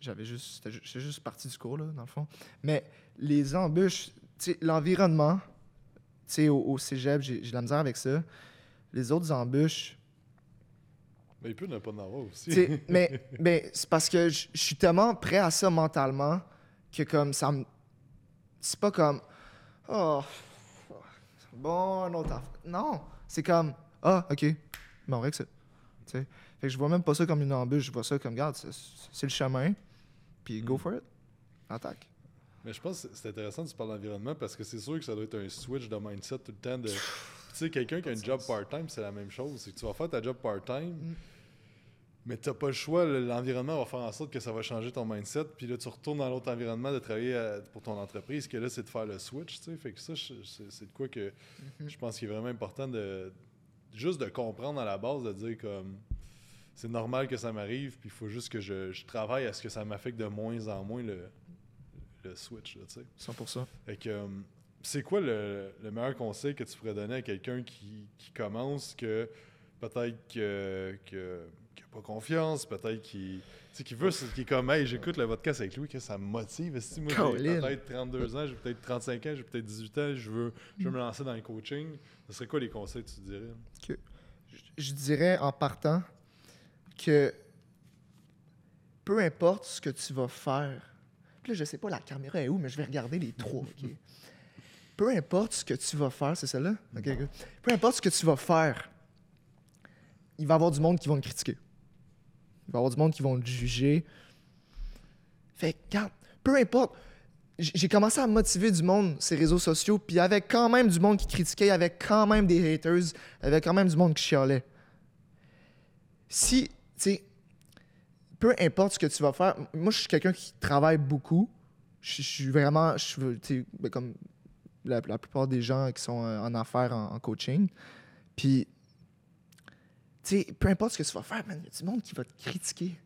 J'avais juste. J'étais ju- j'étais juste parti du cours, là, dans le fond. Mais les embûches, l'environnement, au, au cégep, j'ai de la misère avec ça. Les autres embûches, Mais il peut ne pas en avoir aussi. mais mais c'est parce que je suis tellement prêt à ça mentalement que comme ça me. C'est pas comme. Oh. Bon, un autre affaire. Non. C'est comme. Ah, ok. Bon, on règle ça. Tu sais. Fait que je vois même pas ça comme une embûche. Je vois ça comme, regarde, c'est le chemin. Puis go Mm. for it. Attaque. Mais je pense que c'est intéressant que tu parles d'environnement parce que c'est sûr que ça doit être un switch de mindset tout le temps. De... Tu sais, quelqu'un qui a un job part-time, c'est la même chose. C'est que tu vas faire ta job part-time, Mm. mais tu n'as pas le choix. le- L'environnement va faire en sorte que ça va changer ton mindset. Puis là, tu retournes dans l'autre environnement de travailler à- pour ton entreprise, que là, c'est de faire le switch. tu sais. Fait que ça, c'est de quoi que Mhm. je pense qu'il est vraiment important de juste de comprendre à la base, de dire comme c'est normal que ça m'arrive, puis il faut juste que je, je travaille à ce que ça m'affecte de moins en moins le, le switch, tu sais. 100%. Fait que, euh, c'est quoi le, le meilleur conseil que tu pourrais donner à quelqu'un qui, qui commence, que peut-être que, que, qui a pas confiance, peut-être qui, qui veut, qui est comme, hey, j'écoute le podcast avec lui, que ça me motive. Si moi, j'ai peut-être 32 ans, j'ai peut-être 35 ans, j'ai peut-être 18 ans, je veux, je veux me lancer dans le coaching, ce serait quoi les conseils que tu dirais? Je- Je dirais en partant que peu importe ce que tu vas faire, puis là, je sais pas la caméra est où, mais je vais regarder les trois. ok? Peu importe ce que tu vas faire, c'est celle-là? Ok, good. Peu importe ce que tu vas faire, il va y avoir du monde qui va te critiquer. Il va y avoir du monde qui vont te juger. Fait que, peu importe. J'ai commencé à motiver du monde, ces réseaux sociaux, puis il y avait quand même du monde qui critiquait, il y avait quand même des haters, il y avait quand même du monde qui chialait. Si, sais, peu importe ce que tu vas faire, moi, je suis quelqu'un qui travaille beaucoup. Je suis vraiment, je suis, ben, comme la, plupart des gens qui sont euh, en affaires, en, coaching. Puis, tu sais, peu importe ce que tu vas faire, il y a du monde qui va te critiquer.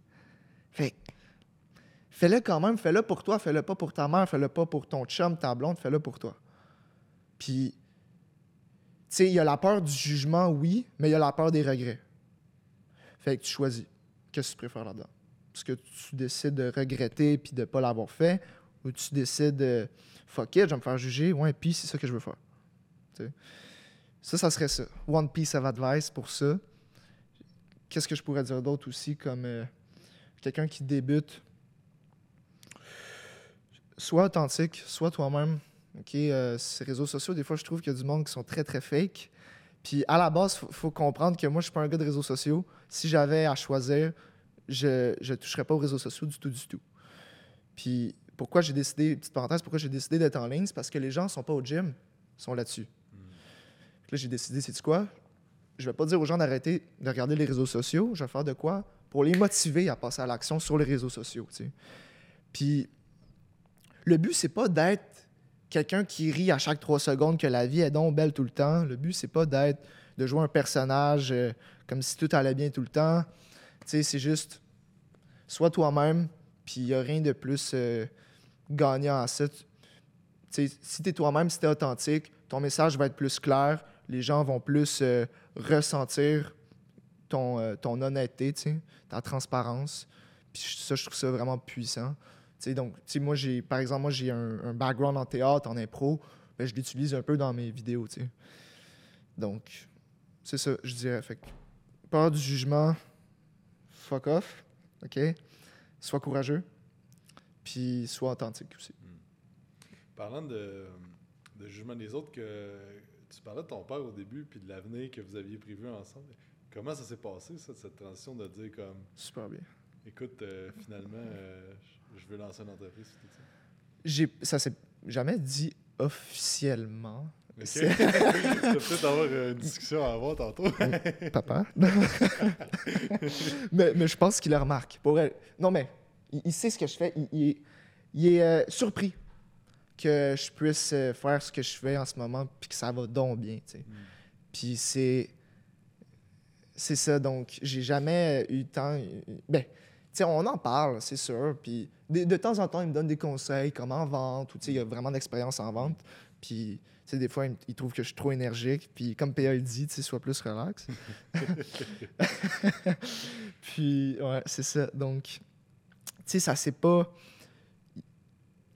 Fait fais-le quand même, fais-le pour toi, fais-le pas pour ta mère, fais-le pas pour ton chum, ta blonde, fais-le pour toi. Puis, tu sais, il y a la peur du jugement, oui, mais il y a la peur des regrets. Fait que tu choisis. Qu'est-ce que tu préfères là-dedans? Est-ce que tu décides de regretter puis de pas l'avoir fait? Ou tu décides de fuck it, je vais me faire juger, ouais, puis c'est ça que je veux faire. Ça, ça serait ça. One piece of advice pour ça. Qu'est-ce que je pourrais dire d'autre aussi comme euh, quelqu'un qui débute? Sois authentique, sois toi-même. OK, euh, ces réseaux sociaux, des fois, je trouve qu'il y a du monde qui sont très, très fake. Puis à la base, il faut, comprendre que moi, je suis pas un gars de réseaux sociaux. Si j'avais à choisir, je ne toucherais pas aux réseaux sociaux du tout, du tout. Puis pourquoi j'ai décidé, petite parenthèse, pourquoi j'ai décidé d'être en ligne, c'est parce que les gens sont pas au gym, ils sont là-dessus. Puis Là, j'ai décidé, c'est quoi? Je vais pas dire aux gens d'arrêter de regarder les réseaux sociaux. Je vais faire de quoi? Pour les motiver à passer à l'action sur les réseaux sociaux. Puis le but, c'est pas d'être quelqu'un qui rit à chaque trois secondes que la vie est donc belle tout le temps. Le but, c'est pas d'être de jouer un personnage euh, comme si tout allait bien tout le temps. Tu c'est juste sois toi-même, puis il n'y a rien de plus euh, gagnant à ça. Si tu es toi-même, si tu es authentique, ton message va être plus clair, les gens vont plus euh, ressentir ton, honnêteté, ta transparence. Puis ça, je trouve ça vraiment puissant. Donc, moi, j'ai, par exemple, moi, j'ai un, un background en théâtre, en impro, ben, je l'utilise un peu dans mes vidéos, tu sais. Donc, c'est ça, je dirais. Fait que, peur du jugement, fuck off, OK? Sois courageux, puis sois authentique aussi. Parlant de, de jugement des autres, que tu parlais de ton père au début, puis de l'avenir que vous aviez prévu ensemble. Comment ça s'est passé, ça, cette transition de dire comme, Super bien. écoute, euh, finalement, euh, je- je veux lancer une entreprise, tout ça. J'ai, ça s'est jamais dit officiellement. Ok. C'est- peut-être avoir euh, une discussion à avoir tantôt. Papa. mais, mais je pense qu'il le remarque. Pour elle. Non, mais il, il sait ce que je fais. Il, il est, il est, euh, surpris que je puisse euh, faire ce que je fais en ce moment puis que ça va donc bien. tu sais. Puis c'est. C'est ça. Donc, j'ai jamais eu le temps. Ben, tu sais, on en parle, c'est sûr. Puis de, de temps en temps, il me donne des conseils, comment en vente, ou il a vraiment d'expérience en vente. Puis, des fois, il, trouve que je suis trop énergique. Puis, comme PA le dit, tu sois plus relax. puis, ouais, c'est ça. Donc, tu sais, ça c'est pas.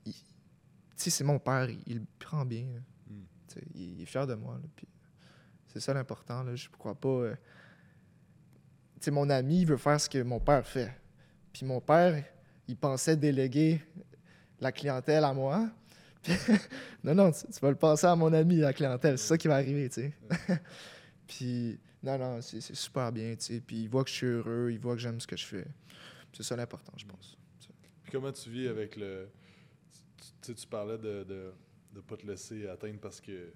Tu sais, c'est mon père, il, prend bien. Mm. Sais, il, il est fier de moi. là, puis c'est ça l'important. là. Je crois pas. euh, Tu sais, mon ami, il veut faire ce que mon père fait. Puis mon père, il pensait déléguer la clientèle à moi. Puis- non, non, tu, tu vas le passer à mon ami, la clientèle. C'est ça qui va arriver, tu sais. Puis, non, non, c'est super bien, tu sais. Puis il voit que je suis heureux, il voit que j'aime ce que je fais. C'est ça l'important, je pense. Puis comment tu vis avec le. Tu, tu parlais de, de de pas te laisser atteindre parce que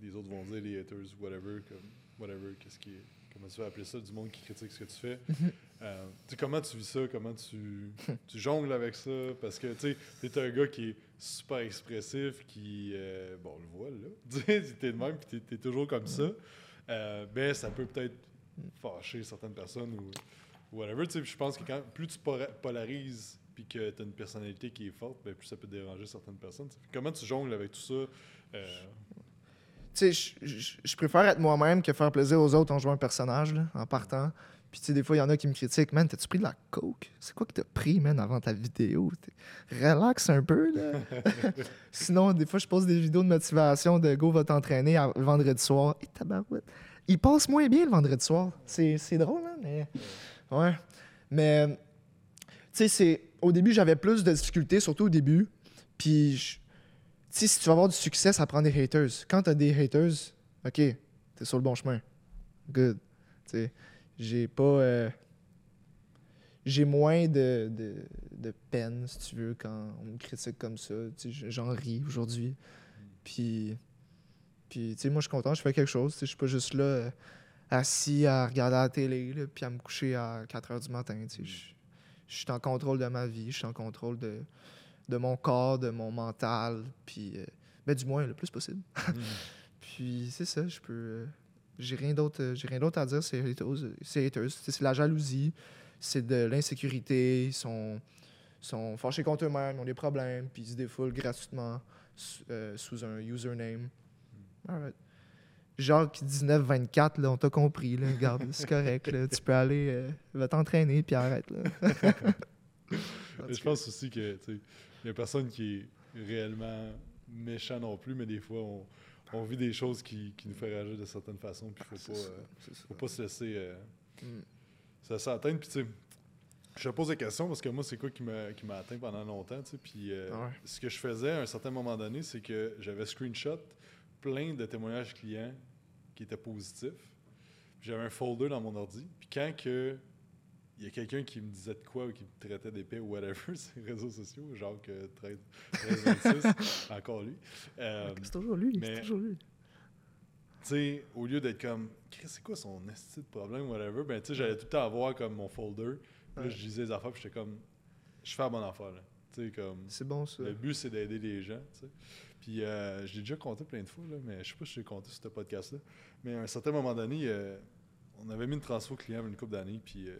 les autres vont dire, les haters, whatever, comme, whatever, qu'est-ce qui est. Comment tu vas appeler ça, du monde qui critique ce que tu fais. Euh, tu comment tu vis ça, comment tu, tu jongles avec ça, parce que, tu t'es un gars qui est super expressif, qui, euh, bon, on le voit, là, tu t'es de même, puis t'es, t'es toujours comme ça, Euh, mais ça peut peut-être fâcher certaines personnes ou whatever. Tu je pense que quand, plus tu polarises puis que tu as une personnalité qui est forte, ben, plus ça peut déranger certaines personnes. tu. Comment tu jongles avec tout ça? Euh, Tu sais, je préfère être moi-même que faire plaisir aux autres en jouant un personnage, là, en partant. Puis, tu sais, des fois, il y en a qui me critiquent. Man, t'as-tu pris de la coke? C'est quoi que t'as pris, man, avant ta vidéo? Relax un peu, là. Sinon, des fois, je pose des vidéos de motivation de go, va t'entraîner vendredi soir. Et tabarouette. Il passe moins bien le vendredi soir. C'est drôle, hein, mais. Ouais. Mais, tu sais, c'est. Au début, j'avais plus de difficultés, surtout au début. Puis, tu sais, si tu vas avoir du succès, ça prend des haters. Quand t'as des haters, OK, t'es sur le bon chemin. Good. Tu sais, j'ai pas. euh, j'ai moins de, de, de peine, si tu veux, quand on me critique comme ça. J'en ris aujourd'hui. Puis, puis tu sais, moi, je suis content, je fais quelque chose. Je suis pas juste là, euh, assis à regarder la télé, là, puis à me coucher à 4 h du matin. Je suis en contrôle de ma vie, je suis en contrôle de, de mon corps, de mon mental, puis euh, ben, du moins le plus possible. puis c'est ça, je peux. euh, j'ai rien d'autre, euh, j'ai rien d'autre à dire. C'est haters, euh, c'est la jalousie, c'est de l'insécurité. Ils sont, sont fâchés contre eux-mêmes, ils ont des problèmes, puis ils se défoulent gratuitement sous, euh, sous un username. Alright. Jacques 1924, là, on t'a compris, là, regarde, c'est correct, là, tu peux aller, euh, va t'entraîner, puis arrête, là. Je pense aussi que, tu sais, il y a personne qui est réellement méchant non plus, mais des fois, on, on vit des choses qui, qui nous font réagir de certaines façons, puis il faut, pas, ça, euh, faut pas se laisser, euh, Mm. se laisser atteindre. Puis, tu sais, je te pose des questions parce que moi, c'est quoi qui m'a qui m'a atteint pendant longtemps, tu sais, puis euh, Ouais. ce que je faisais à un certain moment donné, c'est que j'avais screenshot plein de témoignages clients qui étaient positifs. J'avais un folder dans mon ordi. Puis quand que il y a quelqu'un qui me disait de quoi ou qui me traitait d'épais ou whatever sur les réseaux sociaux, genre que 13, 13 26, encore lui. Euh, C'est toujours lui, mais- c'est toujours lui. tu sais, au lieu d'être comme, c'est quoi son esti de problème, whatever, ben, tu sais, j'allais tout le temps avoir comme mon folder. Là, Ouais. je disais les affaires, puis j'étais comme, je fais la bonne affaire, là. Tu sais, comme, C'est bon, ça. le but, c'est d'aider les gens, tu sais. Puis, euh, je l'ai déjà compté plein de fois, là, mais je sais pas si je l'ai compté sur ce podcast-là. Mais à un certain moment donné, euh, on avait mis une transfo client une couple d'années, puis, euh,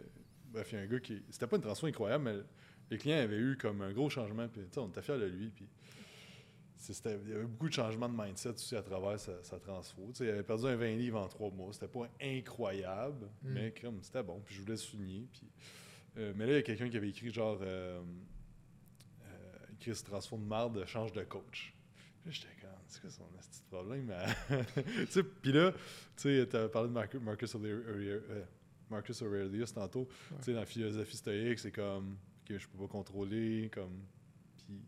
bref, il y a un gars qui. C'était pas une transfo incroyable, mais le client avait eu comme un gros changement, puis, on était fiers de lui, puis. Il y avait beaucoup de changements de mindset aussi à travers sa, sa transfo. Il avait perdu un 20 livres en trois mois. C'était pas incroyable, Mm. mais comme c'était bon. Puis je voulais le souligner. Puis, euh, mais là, il y a quelqu'un qui avait écrit genre euh, euh, Chris transfo de marde, change de coach. J'étais comme, c'est quoi son petit problème? Sais, Puis là, tu sais, parlé de Marcus, euh, Marcus Aurelius tantôt. Tu sais, dans la philosophie stoïque, c'est comme que je peux pas contrôler, comme. Puis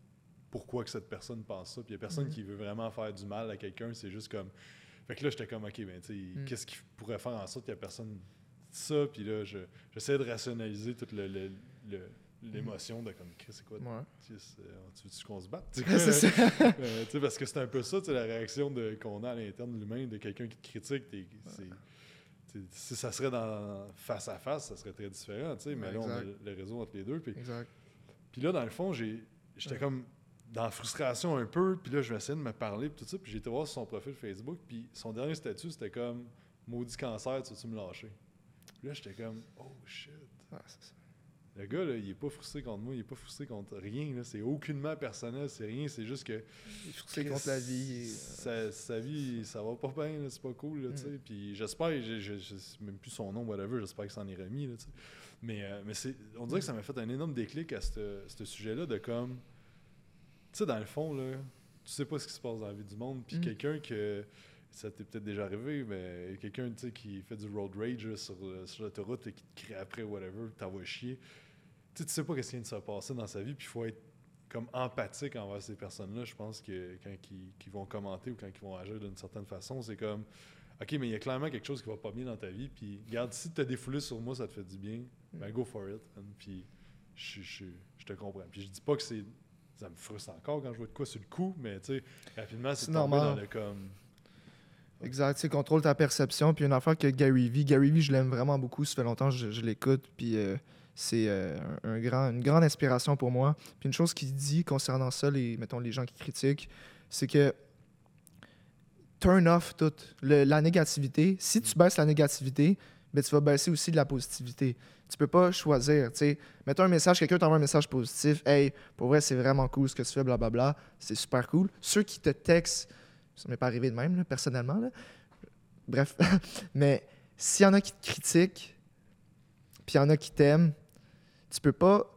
pourquoi que cette personne pense ça? Puis il y a personne Mhm. qui veut vraiment faire du mal à quelqu'un, c'est juste comme. Fait que là, j'étais comme, OK, ben, tu sais, Mm. qu'est-ce qui pourrait faire en sorte qu'il y a personne ça? Puis là, je- j'essaie de rationaliser toute le- le- le- l'émotion de comme, Chris, c'est quoi? Ouais. Tu veux-tu qu'on se batte? Euh, parce que c'est un peu ça, la réaction qu'on a à l'interne de l'humain, de quelqu'un qui te critique. sais, si ça serait dans face à face, ça serait très différent, tu sais, mais là, on a le réseau entre les deux. Puis, Exact. puis là, dans le fond, j'étais comme dans la frustration un peu, puis là, je vais essayer de me parler, puis tout ça, puis j'ai été voir sur son profil Facebook, puis son dernier statut, c'était comme « Maudit cancer, tu veux-tu me lâcher? » Puis là, j'étais comme « Oh shit! » ça. Le gars, là, il est pas frustré contre moi, il est pas frustré contre rien, là, c'est aucunement personnel, c'est rien, c'est juste que Il est frustré contre la vie. et, sa, sa vie, ça va pas bien, c'est pas cool, là, tu sais. Mm. Puis j'espère, même plus son nom, whatever, j'espère que ça en est remis, là, tu sais. Mais, euh, mais c'est, on dirait que ça m'a fait un énorme déclic à ce sujet-là de comme, tu sais, dans le fond, là, tu sais pas ce qui se passe dans la vie du monde, puis Mm. quelqu'un que, ça t'est peut-être déjà arrivé, mais quelqu'un, qui fait du road rage là, sur, sur l'autoroute et qui te crie après, whatever, t'envoie chier. Tu sais, tu sais pas ce qui vient de se passer dans sa vie, puis il faut être comme empathique envers ces personnes-là. Je pense que quand ils, vont commenter ou quand ils vont agir d'une certaine façon, c'est comme OK, mais il y a clairement quelque chose qui va pas bien dans ta vie. Puis, regarde, si tu as défoulé sur moi, ça te fait du bien, ben go for it. Puis, je, je, je te comprends. Puis, je dis pas que c'est. Ça me frustre encore quand je vois de quoi sur le coup, mais tu sais, rapidement, c'est tombé normal. dans le comme. Exact, tu contrôle ta perception. Puis une affaire que Gary Vee, Gary Vee, je l'aime vraiment beaucoup. Ça fait longtemps que je, je l'écoute. Puis euh, c'est euh, une grande inspiration pour moi. Puis une chose qu'il dit concernant ça, les, mettons les gens qui critiquent, c'est que turn off toute le- la négativité. Si tu baisses la négativité, ben, tu vas baisser aussi de la positivité. tu peux pas choisir. Tu sais, mettons un message, quelqu'un t'envoie un message positif. Hey, pour vrai, c'est vraiment cool ce que tu fais, blablabla. C'est super cool. Ceux qui te textent, ça m'est pas arrivé de même, personnellement. Bref. Mais s'il y en a qui te critiquent, puis il y en a qui t'aiment, tu peux pas.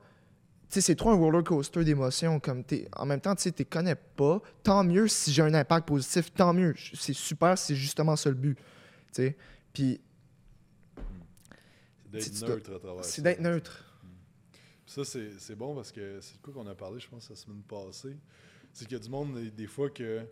Tu sais, c'est trop un roller coaster d'émotions. Comme t'es- en même temps, tu sais, tu connais pas. Tant mieux si j'ai un impact positif, tant mieux. C'est super, c'est justement ça le but. Tu sais. Puis C'est d'être neutre à travers c'est d'être neutre. Ça, c'est c'est bon parce que c'est de quoi qu'on a parlé, je pense, la semaine passée. C'est qu'il y a du monde, des, des fois, que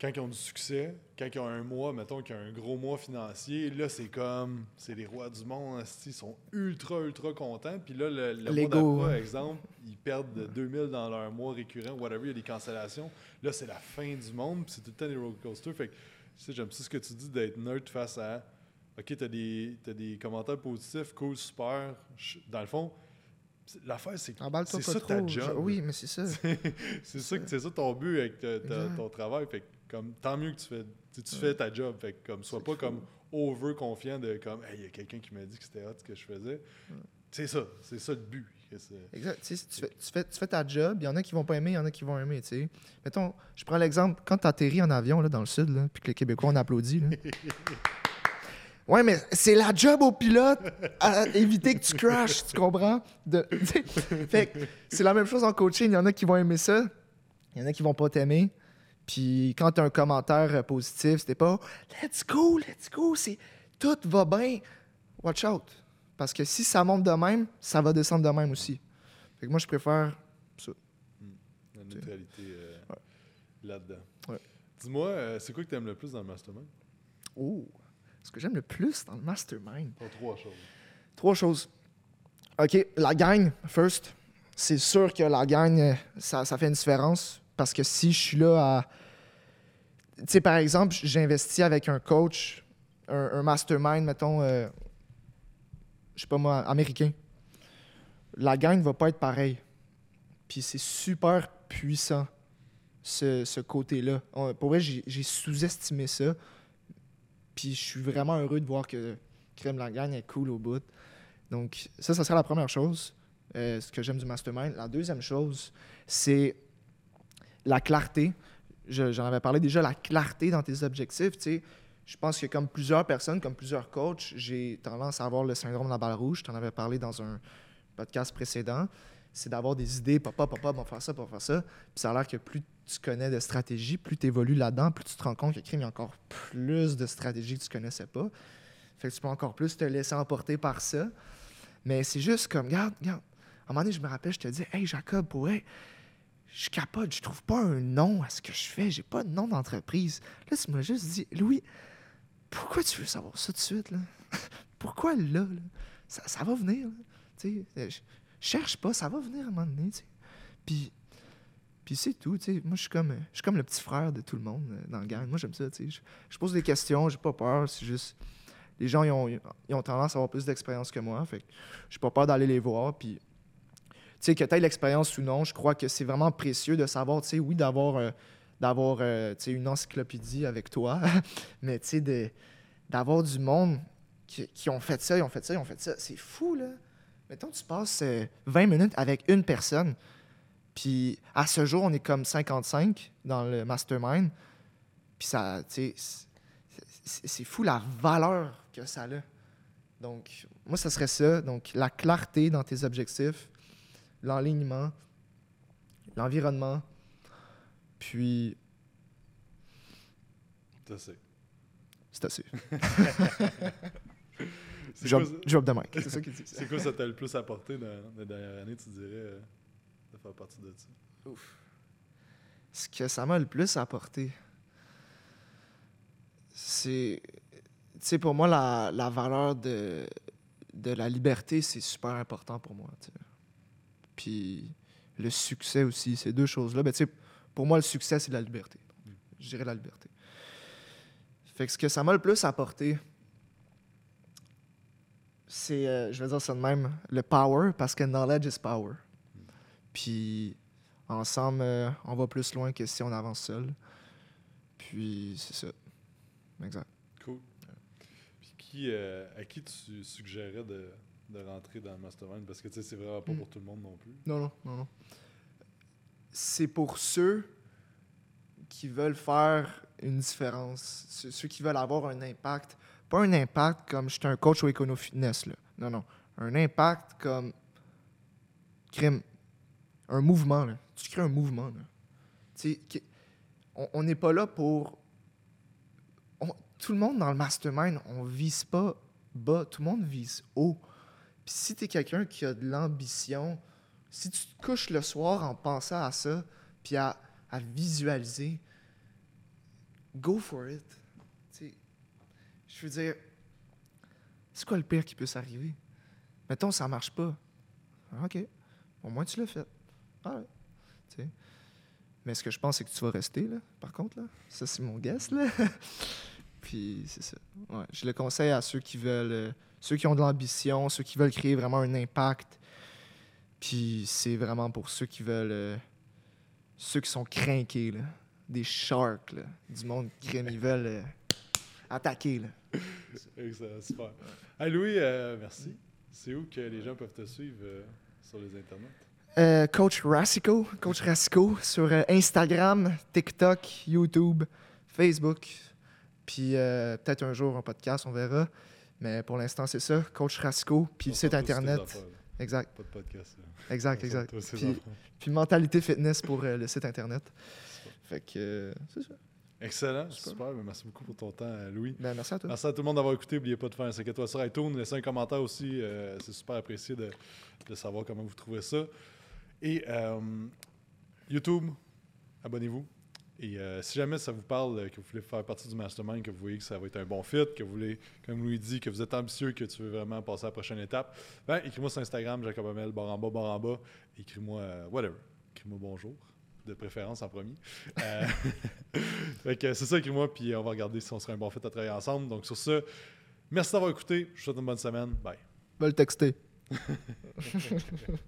quand ils ont du succès, quand ils ont un mois, mettons qu'ils ont un gros mois financier, là, c'est comme, c'est les rois du monde, ils sont ultra, ultra contents. Puis là, le, le mois d'après, exemple, ils perdent de 2000 dans leur mois récurrent, whatever, il y a des cancellations. Là, c'est la fin du monde, puis c'est tout le temps des roller coasters. Fait que, tu sais, j'aime ça ce que tu dis d'être neutre face à, OK, t'as des, t'as des commentaires positifs, cool, super. Dans le fond, l'affaire, c'est que c'est ça ta job. Oui, mais c'est ça. c'est ça, ça ton but avec ta- ta- Exact. ton travail. Fait que, comme, tant mieux que tu fais, tu, tu fais ta job. Fait comme, sois pas comme over confiant de comme, hey, il y a quelqu'un qui m'a dit que c'était hot ce que je faisais. C'est ça, c'est ça le but. Exact. Tu, fais, tu, fais, tu fais ta job, il y en a qui vont pas aimer, il y en a qui vont aimer. tu sais. Mettons, je prends l'exemple, quand tu atterris en avion là, dans le sud, là, puis que les Québécois on applaudit. Là. ouais, mais c'est la job au pilote à éviter que tu crashes, tu comprends? De, fait que c'est la même chose en coaching. Il y en a qui vont aimer ça, il y en a qui vont pas t'aimer. Puis quand tu as un commentaire euh, positif, c'était pas Let's go, let's go, c'est tout va bien. Watch out. Parce que si ça monte de même, ça va descendre de même aussi. Fait que moi, je préfère ça. La neutralité euh, Ouais. là-dedans. Ouais. Dis-moi, euh, c'est quoi que tu aimes le plus dans le mastermind? Oh, ce que j'aime le plus dans le mastermind? Trois choses. Trois choses. OK, la gagne, first. C'est sûr que la gagne, ça, ça fait une différence. Parce que si je suis là à. Tu sais, par exemple, j'ai investi avec un coach, un, mastermind, mettons, euh, je sais pas moi, américain. La gagne va pas être pareille. Puis c'est super puissant, ce, ce côté-là. Pour vrai, j'ai sous-estimé ça. Puis je suis vraiment heureux de voir que Crème la gagne est cool au bout. Donc, ça, ça serait la première chose, euh, ce que j'aime du mastermind. La deuxième chose, c'est la clarté. Je- J'en avais parlé déjà, la clarté dans tes objectifs. Je pense que comme plusieurs personnes, comme plusieurs coachs, j'ai tendance à avoir le syndrome de la balle rouge. Je t'en avais parlé dans un podcast précédent. C'est d'avoir des idées, papa, papa, on va faire ça, on va faire ça. Puis ça a l'air que plus tu connais de stratégie, plus tu évolues là-dedans, plus tu te rends compte que y a encore plus de stratégies que tu connaissais pas. Fait que tu peux encore plus te laisser emporter par ça. Mais c'est juste comme, regarde, regarde. À un moment donné, je me rappelle, je te dis, hey Jacob, pour vrai, je capote, je trouve pas un nom à ce que je fais, j'ai pas de nom d'entreprise. Là, tu m'as juste dit, Louis, pourquoi tu veux savoir ça tout de suite, là? pourquoi là? Ça, ça va venir. Tu sais, je cherche pas, ça va venir à un moment donné, tu sais. Puis, puis c'est tout, tu sais. Moi, je suis comme, comme le petit frère de tout le monde euh, dans le gang. Moi, j'aime ça. Je, pose des questions, j'ai pas peur, c'est juste les gens ont, ont tendance à avoir plus d'expérience que moi. Fait j'ai pas peur d'aller les voir. Puis, sais, que tu aies l'expérience ou non, je crois que c'est vraiment précieux de savoir, tu sais, oui, d'avoir euh, d'avoir euh, une encyclopédie avec toi, mais tu sais, d'avoir du monde qui, qui ont fait ça, ils ont fait ça, ils ont fait ça. C'est fou, là. Mettons, tu passes euh, 20 minutes avec une personne, puis à ce jour, on est comme 55 dans le mastermind, puis ça, tu sais, c'est fou la valeur que ça a. Donc, moi, ça serait ça. Donc, la clarté dans tes objectifs, l'enlignement, l'environnement, puis c'est. c'est assez. C'est Job, quoi, ça- job de Mike. C'est ça qu'il dit. c'est quoi ça t'a le plus apporté dans la dernière année, tu dirais, euh, de faire partie de ça? Ce que ça m'a le plus apporté, c'est. Tu sais, pour moi, la, la valeur de, de la liberté, c'est super important pour moi. tu sais. Puis le succès aussi, ces deux choses-là. Ben, pour moi, le succès, c'est la liberté. Je dirais la liberté. Fait que ce que ça m'a le plus apporté, c'est, euh, je vais dire ça de même, le power, parce que knowledge is power. Puis ensemble, euh, on va plus loin que si on avance seul. Puis c'est ça. Exact. Cool. Puis qui, euh, à qui tu suggérais de, de rentrer dans le mastermind parce que tu sais, c'est vraiment pas Mm. pour tout le monde non plus. Non, non, non, non. C'est pour ceux qui veulent faire une différence, ceux qui veulent avoir un impact. Pas un impact comme je suis un coach au Econo Fitness, là. Non, non. Un impact comme. Crime. Un mouvement, là. Tu crées un mouvement, là. Tu sais, on- on n'est pas là pour. on- tout le monde dans le mastermind, on vise pas bas, tout le monde vise haut. Si tu es quelqu'un qui a de l'ambition, si tu te couches le soir en pensant à ça, puis à, visualiser, go for it. Je veux dire, c'est quoi le pire qui peut s'arriver? Mettons, ça marche pas. Ah, OK. Au moins, tu l'as fait. Ah. Tu sais. Mais ce que je pense, c'est que tu vas rester, là, par contre. Là. Ça, c'est mon guess. Là. Puis, c'est ça. Ouais, je le conseille à ceux qui veulent, euh, ceux qui ont de l'ambition, ceux qui veulent créer vraiment un impact. Puis, c'est vraiment pour ceux qui veulent, euh, ceux qui sont craqués, là, des sharks, là, du monde ils veulent euh, attaquer. Là. Excellent, super. Hey Louis, merci. C'est où que les gens peuvent te suivre sur les internets? Euh, Coach Rassico, Coach Rassico sur euh, Instagram, TikTok, YouTube, Facebook. Puis euh, peut-être un jour un podcast, on verra. Mais pour l'instant, c'est ça. Coach Rassico, puis le site internet. Exact, Pas de podcast. là. exact, On exact. Puis, mentalité fitness pour euh, le site internet. Fait que euh, c'est ça. Excellent, Super. super. Merci beaucoup pour ton temps, Louis. Ben, merci à toi. Merci à tout le monde d'avoir écouté. N'oubliez pas de faire un 5 étoiles sur iTunes. Laissez un commentaire aussi. euh, c'est super apprécié de, de savoir comment vous trouvez ça. Et euh, YouTube, abonnez-vous. Et euh, si jamais ça vous parle, euh, que vous voulez faire partie du mastermind, que vous voyez que ça va être un bon fit, que vous voulez, comme Louis dit, que vous êtes ambitieux, que tu veux vraiment passer à la prochaine étape, ben, écris-moi sur Instagram, Jacob Amel, en bas. Écris-moi euh, whatever. Écris-moi bonjour, de préférence en premier. Euh, fait que c'est ça, écris-moi, puis on va regarder si on serait un bon fit à travailler ensemble. Donc sur ce, merci d'avoir écouté. Je vous souhaite une bonne semaine. Bye. Va le texter.